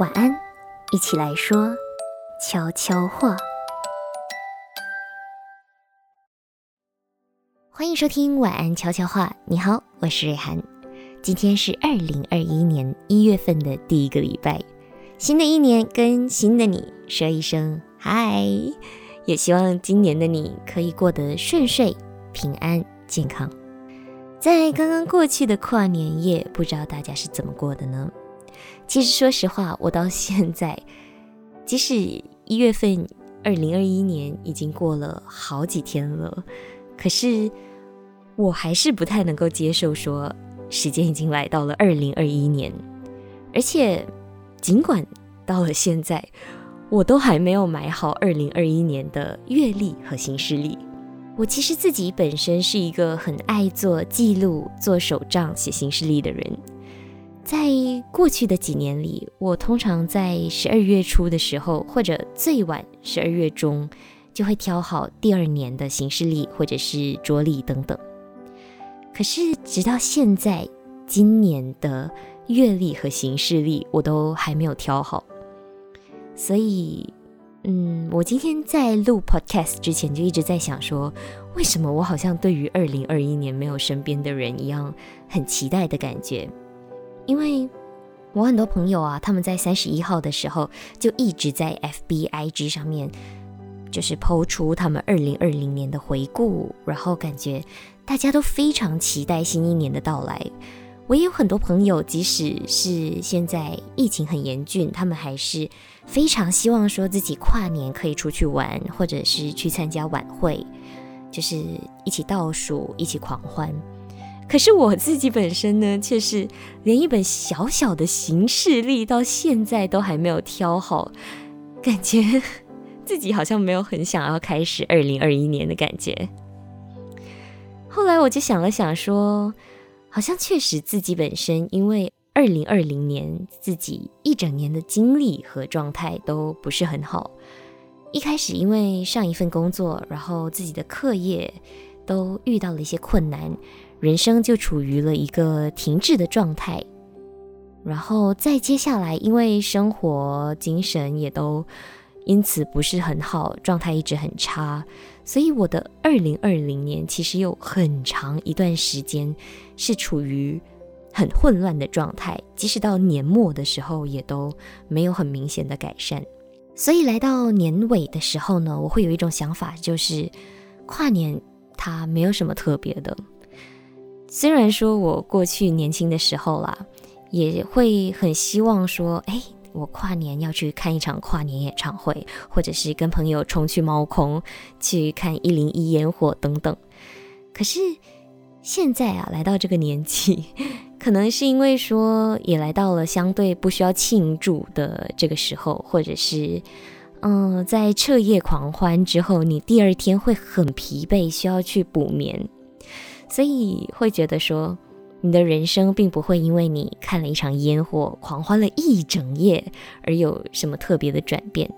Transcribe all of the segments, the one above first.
晚安，一起来说悄悄话。欢迎收听晚安悄悄话。你好，我是瑞涵。今天是二零二一年一月份的第一个礼拜，新的一年跟新的你说一声嗨，也希望今年的你可以过得顺遂、平安、健康。在刚刚过去的跨年夜，不知道大家是怎么过的呢？其实说实话，我到现在，即使一月份，二零二一年已经过了好几天了，可是我还是不太能够接受说时间已经来到了二零二一年，而且尽管到了现在，我都还没有买好二零二一年的月历和行事历。我其实自己本身是一个很爱做记录、做手账、写行事历的人。在过去的几年里，我通常在十二月初的时候，或者最晚十二月中，就会挑好第二年的行事历或者是桌历等等。可是直到现在，今年的月历和行事历我都还没有挑好，所以。嗯，我今天在录 podcast 之前就一直在想说，为什么我好像对于二零二一年没有身边的人一样很期待的感觉？因为我很多朋友啊，他们在三十一号的时候就一直在 FBIG 上面，就是抛出他们二零二零年的回顾，然后感觉大家都非常期待新一年的到来。我也有很多朋友，即使是现在疫情很严峻，他们还是非常希望说自己跨年可以出去玩，或者是去参加晚会，就是一起倒数，一起狂欢。可是我自己本身呢，却是连一本小小的行事历到现在都还没有挑好，感觉 自己好像没有很想要开始二零二一年的感觉。后来我就想了想说。好像确实自己本身，因为二零二零年自己一整年的经历和状态都不是很好。一开始因为上一份工作，然后自己的课业都遇到了一些困难，人生就处于了一个停滞的状态。然后再接下来，因为生活精神也都因此不是很好，状态一直很差。所以我的二零二零年其实有很长一段时间是处于很混乱的状态，即使到年末的时候也都没有很明显的改善。所以来到年尾的时候呢，我会有一种想法，就是跨年它没有什么特别的。虽然说我过去年轻的时候啦，也会很希望说，哎。我跨年要去看一场跨年演唱会，或者是跟朋友冲去猫空去看一零一烟火等等。可是现在啊，来到这个年纪，可能是因为说也来到了相对不需要庆祝的这个时候，或者是嗯，在彻夜狂欢之后，你第二天会很疲惫，需要去补眠，所以会觉得说。你的人生并不会因为你看了一场烟火、狂欢了一整夜而有什么特别的转变，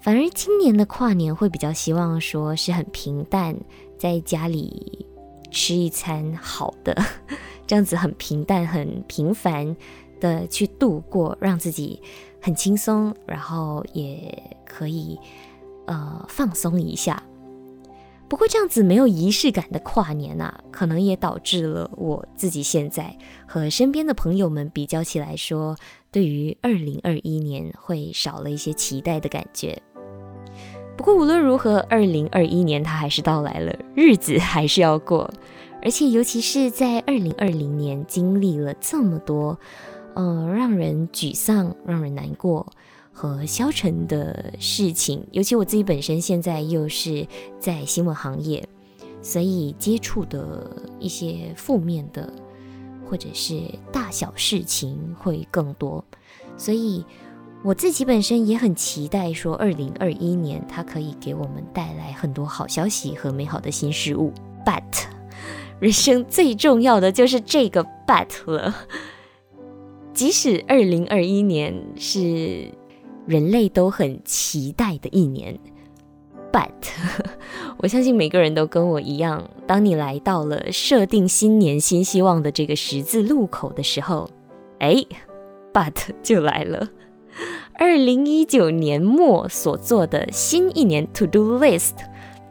反而今年的跨年会比较希望说是很平淡，在家里吃一餐好的，这样子很平淡、很平凡的去度过，让自己很轻松，然后也可以呃放松一下。不过这样子没有仪式感的跨年啊，可能也导致了我自己现在和身边的朋友们比较起来说，对于二零二一年会少了一些期待的感觉。不过无论如何，二零二一年它还是到来了，日子还是要过。而且尤其是在二零二零年经历了这么多，呃，让人沮丧、让人难过。和消沉的事情，尤其我自己本身现在又是在新闻行业，所以接触的一些负面的或者是大小事情会更多，所以我自己本身也很期待说，二零二一年它可以给我们带来很多好消息和美好的新事物。But 人生最重要的就是这个 But 了，即使二零二一年是。人类都很期待的一年，But 我相信每个人都跟我一样，当你来到了设定新年新希望的这个十字路口的时候，哎，，but 就来了。二零一九年末所做的新一年 to do list，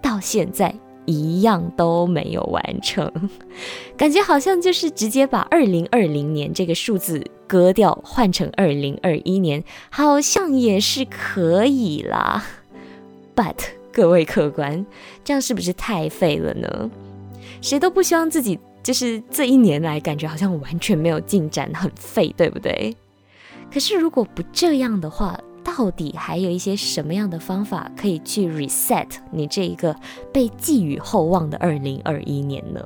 到现在一样都没有完成，感觉好像就是直接把二零二零年这个数字割掉，换成二零二一年，好像也是可以啦。But 各位客官，这样是不是太废了呢？谁都不希望自己就是这一年来感觉好像完全没有进展，很废，对不对？可是如果不这样的话，到底还有一些什么样的方法可以去 reset 你这一个被寄予厚望的二零二一年呢？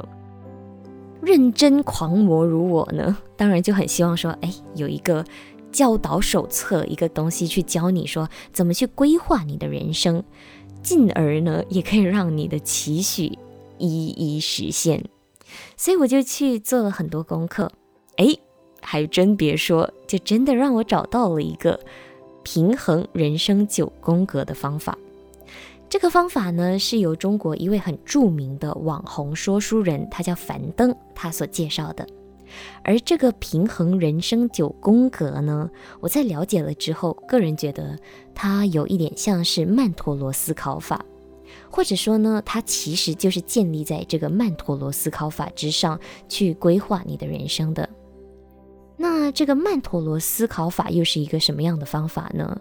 认真狂魔如我呢，当然就很希望说，哎，有一个教导手册，一个东西去教你说怎么去规划你的人生，进而呢，也可以让你的期许一一实现。所以我就去做了很多功课，哎。还真别说，就真的让我找到了一个平衡人生九宫格的方法。这个方法呢，是由中国一位很著名的网红说书人，他叫樊登，他所介绍的。而这个平衡人生九宫格呢，我在了解了之后，个人觉得它有一点像是曼陀罗思考法，或者说呢，它其实就是建立在这个曼陀罗思考法之上去规划你的人生的。那这个曼陀罗思考法又是一个什么样的方法呢？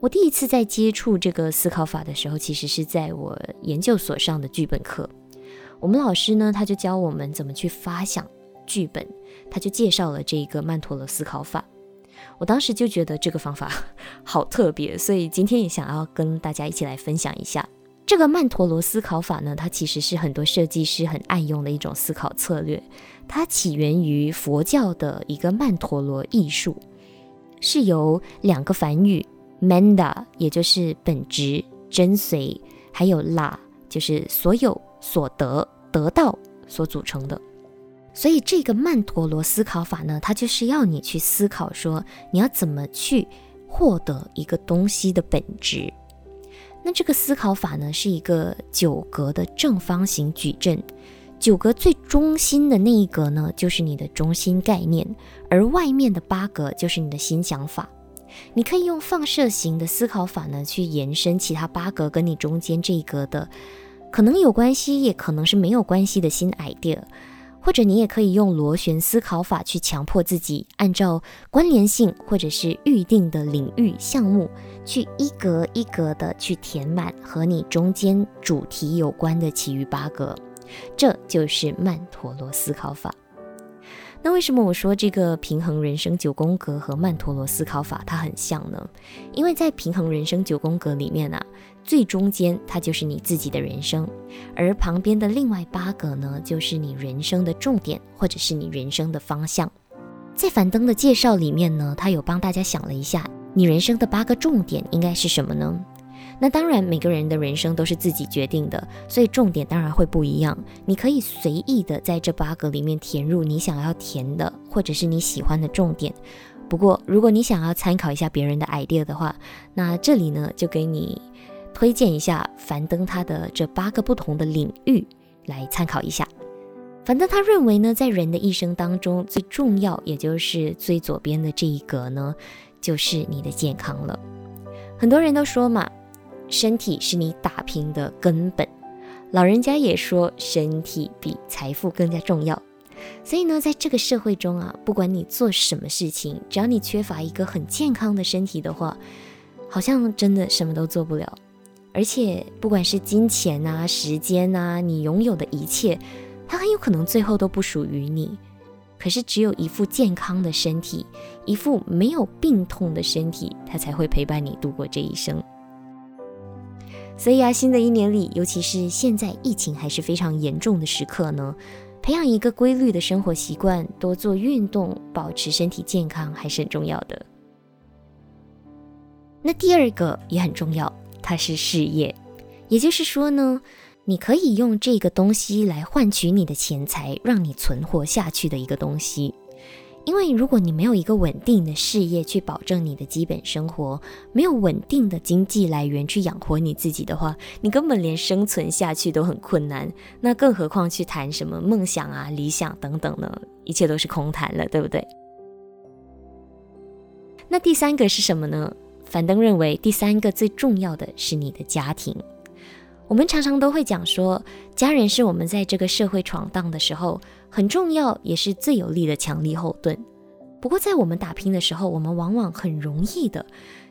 我第一次在接触这个思考法的时候，其实是在我研究所上的剧本课。我们老师呢，他就教我们怎么去发想剧本，他就介绍了这一个曼陀罗思考法。我当时就觉得这个方法 好特别，所以今天也想要跟大家一起来分享一下。这个曼陀罗思考法呢，它其实是很多设计师很爱用的一种思考策略。它起源于佛教的一个曼陀罗艺术，是由两个梵语 “manda”，也就是本质、真髓，还有 “la”，就是所有、所得、得到所组成的。所以这个曼陀罗思考法呢，它就是要你去思考说，你要怎么去获得一个东西的本质。那这个思考法呢，是一个九格的正方形矩阵，九格最中心的那一格呢，就是你的中心概念，而外面的八格就是你的新想法。你可以用放射型的思考法呢，去延伸其他八格跟你中间这一格的可能有关系，也可能是没有关系的新 idea。或者你也可以用螺旋思考法去强迫自己，按照关联性或者是预定的领域项目，去一格一格的去填满和你中间主题有关的其余八格，这就是曼陀罗思考法。那为什么我说这个平衡人生九宫格和曼陀罗思考法它很像呢？因为在平衡人生九宫格里面啊，最中间它就是你自己的人生，而旁边的另外八个呢，就是你人生的重点或者是你人生的方向。在樊登的介绍里面呢，他有帮大家想了一下，你人生的八个重点应该是什么呢？那当然，每个人的人生都是自己决定的，所以重点当然会不一样。你可以随意的在这八个里面填入你想要填的，或者是你喜欢的重点。不过，如果你想要参考一下别人的 idea 的话，那这里呢就给你推荐一下樊登他的这八个不同的领域来参考一下。樊登他认为呢，在人的一生当中，最重要也就是最左边的这一格呢，就是你的健康了。很多人都说嘛。身体是你打拼的根本，老人家也说身体比财富更加重要。所以呢，在这个社会中啊，不管你做什么事情，只要你缺乏一个很健康的身体的话，好像真的什么都做不了。而且，不管是金钱啊、时间啊，你拥有的一切，它很有可能最后都不属于你。可是，只有一副健康的身体，一副没有病痛的身体，它才会陪伴你度过这一生。所以啊，新的一年里，尤其是现在疫情还是非常严重的时刻呢，培养一个规律的生活习惯，多做运动，保持身体健康还是很重要的。那第二个也很重要，它是事业，也就是说呢，你可以用这个东西来换取你的钱财，让你存活下去的一个东西。因为如果你没有一个稳定的事业去保证你的基本生活，没有稳定的经济来源去养活你自己的话，你根本连生存下去都很困难。那更何况去谈什么梦想啊、理想等等呢？一切都是空谈了，对不对？那第三个是什么呢？樊登认为，第三个最重要的是你的家庭。我们常常都会讲说，家人是我们在这个社会闯荡的时候很重要，也是最有力的强力后盾。不过，在我们打拼的时候，我们往往很容易的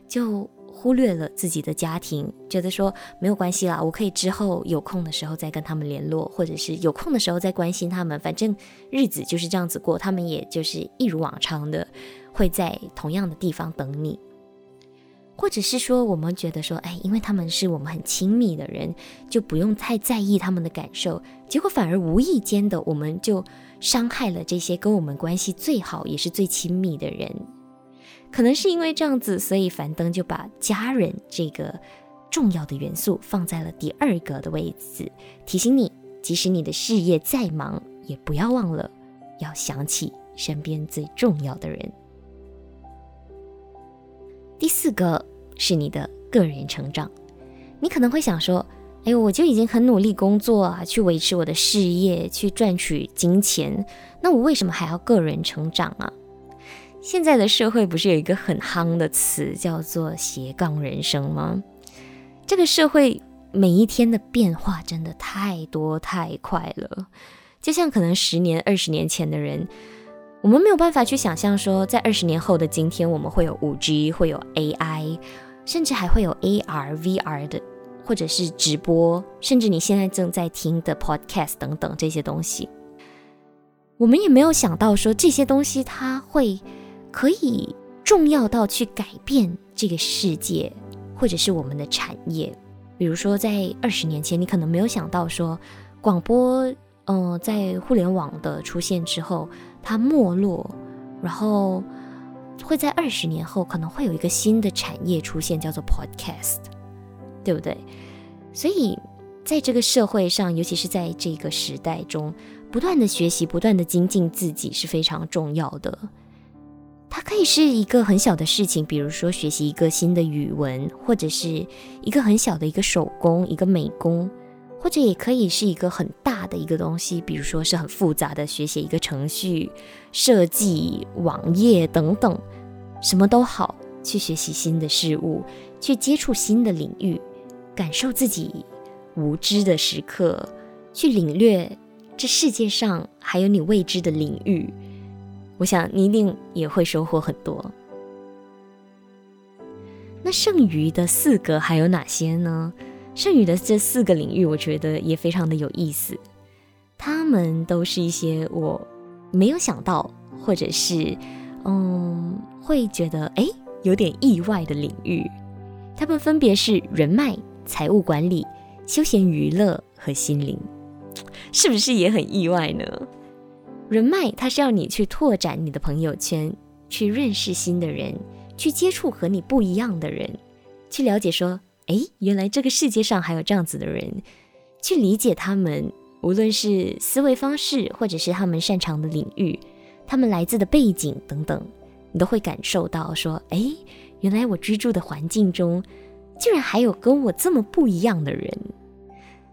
就忽略了自己的家庭，觉得说没有关系啦，我可以之后有空的时候再跟他们联络，或者是有空的时候再关心他们，反正日子就是这样子过，他们也就是一如往常的会在同样的地方等你。或者是说，我们觉得说，哎，因为他们是我们很亲密的人，就不用太在意他们的感受。结果反而无意间的，我们就伤害了这些跟我们关系最好也是最亲密的人。可能是因为这样子，所以樊登就把家人这个重要的元素放在了第二个的位置，提醒你，即使你的事业再忙，也不要忘了要想起身边最重要的人。第四个是你的个人成长，你可能会想说，哎，我就已经很努力工作啊，去维持我的事业，去赚取金钱，那我为什么还要个人成长啊？现在的社会不是有一个很夯的词叫做斜杠人生吗？这个社会每一天的变化真的太多太快了，就像可能十年、二十年前的人。我们没有办法去想象说，在二十年后的今天，我们会有五 G，会有 AI，甚至还会有 AR、VR 的，或者是直播，甚至你现在正在听的 Podcast 等等这些东西。我们也没有想到说这些东西它会可以重要到去改变这个世界，或者是我们的产业。比如说，在二十年前，你可能没有想到说广播，嗯，在互联网的出现之后。它没落，然后会在二十年后可能会有一个新的产业出现，叫做 Podcast，对不对？所以在这个社会上，尤其是在这个时代中，不断的学习、不断的精进自己是非常重要的。它可以是一个很小的事情，比如说学习一个新的语文，或者是一个很小的一个手工、一个美工。或者也可以是一个很大的一个东西，比如说是很复杂的学写一个程序、设计网页等等，什么都好，去学习新的事物，去接触新的领域，感受自己无知的时刻，去领略这世界上还有你未知的领域。我想你一定也会收获很多。那剩余的四个还有哪些呢？剩余的这四个领域，我觉得也非常的有意思。他们都是一些我没有想到，或者是嗯，会觉得哎有点意外的领域。他们分别是人脉、财务管理、休闲娱乐和心灵，是不是也很意外呢？人脉，它是要你去拓展你的朋友圈，去认识新的人，去接触和你不一样的人，去了解说。哎，原来这个世界上还有这样子的人，去理解他们，无论是思维方式，或者是他们擅长的领域，他们来自的背景等等，你都会感受到说，哎，原来我居住的环境中，居然还有跟我这么不一样的人。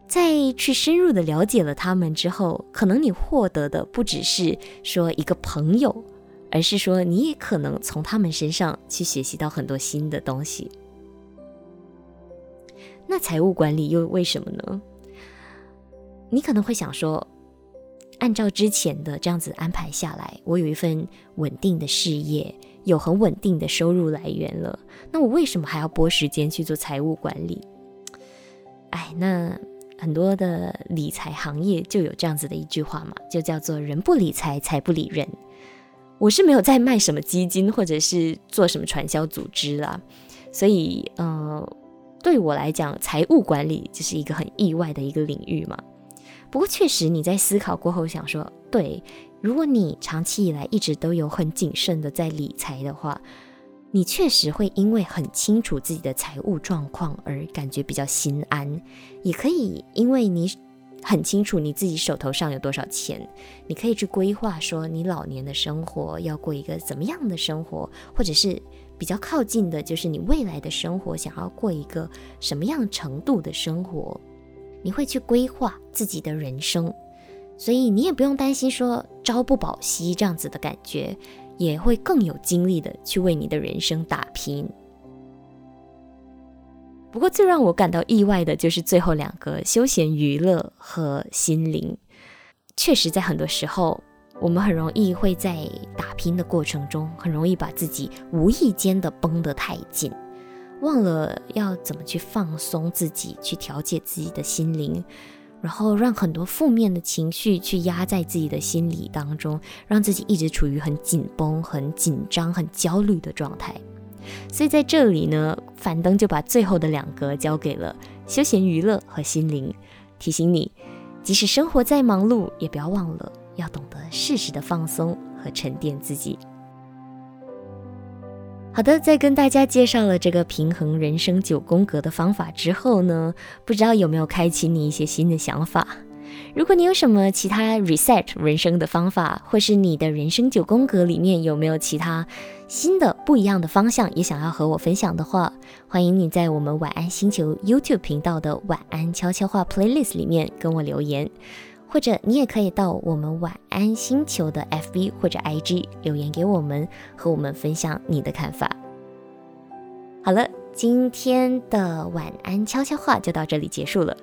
在去深入的了解了他们之后，可能你获得的不只是说一个朋友，而是说你也可能从他们身上去学习到很多新的东西。那财务管理又为什么呢？你可能会想说，按照之前的这样子安排下来，我有一份稳定的事业，有很稳定的收入来源了，那我为什么还要拨时间去做财务管理？哎，那很多的理财行业就有这样子的一句话嘛，就叫做“人不理财，财不理人”。我是没有在卖什么基金，或者是做什么传销组织啦，所以，呃。对我来讲，财务管理就是一个很意外的一个领域嘛。不过确实，你在思考过后想说，对，如果你长期以来一直都有很谨慎的在理财的话，你确实会因为很清楚自己的财务状况而感觉比较心安。也可以因为你很清楚你自己手头上有多少钱，你可以去规划说你老年的生活要过一个怎么样的生活，或者是。比较靠近的就是你未来的生活，想要过一个什么样程度的生活，你会去规划自己的人生，所以你也不用担心说朝不保夕这样子的感觉，也会更有精力的去为你的人生打拼。不过，最让我感到意外的就是最后两个休闲娱乐和心灵。确实，在很多时候，我们很容易会在打拼的过程中，很容易把自己无意间的绷得太紧，忘了要怎么去放松自己，去调节自己的心灵，然后让很多负面的情绪去压在自己的心理当中，让自己一直处于很紧绷、很紧张、很焦虑的状态。所以在这里呢，樊登就把最后的两个交给了休闲娱乐和心灵，提醒你，即使生活再忙碌，也不要忘了要懂得适时的放松和沉淀自己。好的，在跟大家介绍了这个平衡人生九宫格的方法之后呢，不知道有没有开启你一些新的想法？如果你有什么其他 reset 人生的方法，或是你的人生九宫格里面有没有其他新的不一样的方向，也想要和我分享的话，欢迎你在我们晚安星球 YouTube 频道的晚安悄悄话 playlist 里面跟我留言，或者你也可以到我们晚安星球的 FB 或者 IG 留言给我们，和我们分享你的看法。好了，今天的晚安悄悄话就到这里结束了。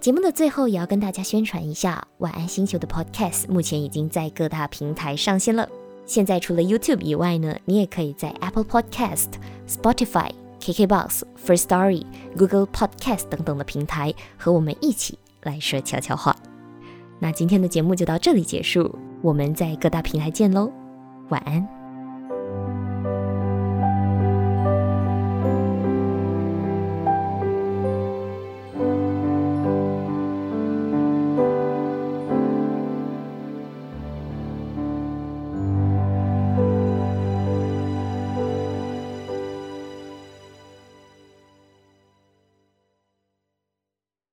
节目的最后，也要跟大家宣传一下，晚安星球的 Podcast 目前已经在各大平台上线了。现在除了 YouTube 以外呢，你也可以在 Apple Podcast、Spotify、KKBox、First Story、Google Podcast 等等的平台和我们一起来说悄悄话。那今天的节目就到这里结束，我们在各大平台见喽，晚安。